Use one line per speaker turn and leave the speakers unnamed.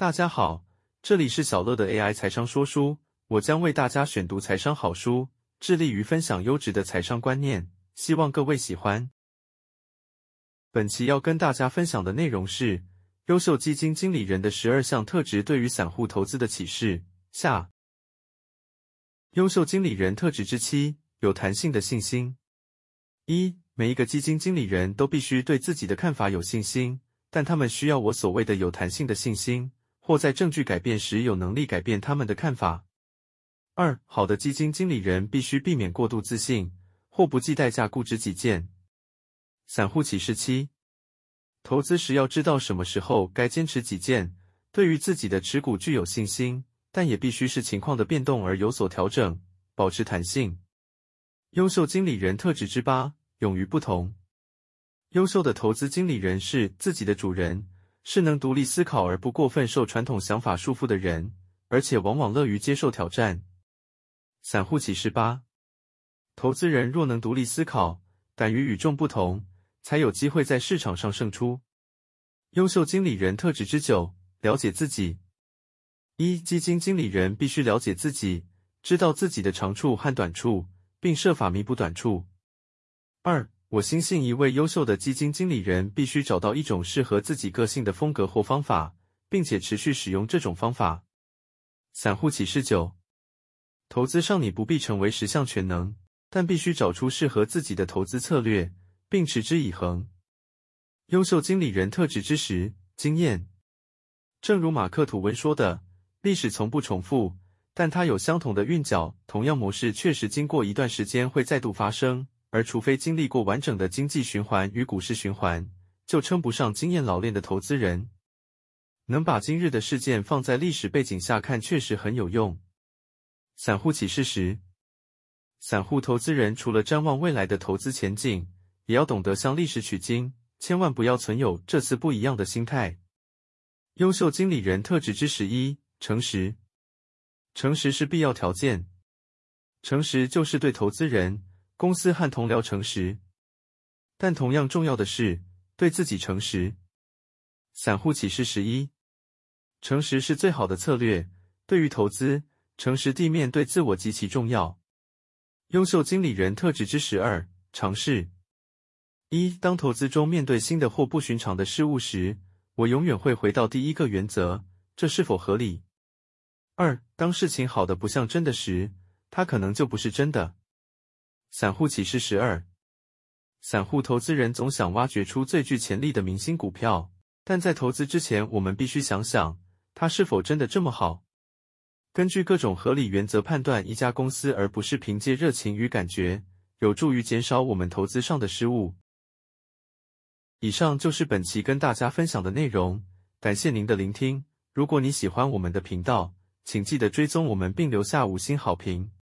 大家好，这里是小乐的 AI 财商说书，我将为大家选读财商好书，致力于分享优质的财商观念，希望各位喜欢。本期要跟大家分享的内容是优秀基金经理人的十二项特质对于散户投资的启示。下，优秀经理人特质之七：有弹性的信心。一，每一个基金经理人都必须对自己的看法有信心，但他们需要我所谓的有弹性的信心。或在证据改变时有能力改变他们的看法。二，好的基金经理人必须避免过度自信，或不计代价固执己见。散户启示七：投资时要知道什么时候该坚持己见，对于自己的持股具有信心，但也必须视情况的变动而有所调整，保持弹性。优秀经理人特质之八：勇于不同。优秀的投资经理人是自己的主人。是能独立思考而不过分受传统想法束缚的人，而且往往乐于接受挑战。散户启示八：投资人若能独立思考，敢于与众不同，才有机会在市场上胜出。优秀经理人特质之九：了解自己。一、基金经理人必须了解自己，知道自己的长处和短处，并设法弥补短处。二、我相信，一位优秀的基金经理人必须找到一种适合自己个性的风格或方法，并且持续使用这种方法。散户启示九：投资上你不必成为十项全能，但必须找出适合自己的投资策略，并持之以恒。优秀经理人特质之十：经验。正如马克吐温说的：“历史从不重复，但它有相同的韵脚。同样模式确实经过一段时间会再度发生。”而除非经历过完整的经济循环与股市循环，就称不上经验老练的投资人。能把今日的事件放在历史背景下看，确实很有用。散户启示时，散户投资人除了瞻望未来的投资前景，也要懂得向历史取经，千万不要存有这次不一样的心态。优秀经理人特质之十一：诚实。诚实是必要条件。诚实就是对投资人。公司和同僚诚实，但同样重要的是对自己诚实。散户启示十一：诚实是最好的策略。对于投资，诚实地面对自我极其重要。优秀经理人特质之十二：尝试。一、当投资中面对新的或不寻常的事物时，我永远会回到第一个原则：这是否合理？二、当事情好的不像真的时，它可能就不是真的。散户启示十二：散户投资人总想挖掘出最具潜力的明星股票，但在投资之前，我们必须想想它是否真的这么好。根据各种合理原则判断一家公司，而不是凭借热情与感觉，有助于减少我们投资上的失误。以上就是本期跟大家分享的内容，感谢您的聆听。如果你喜欢我们的频道，请记得追踪我们并留下五星好评。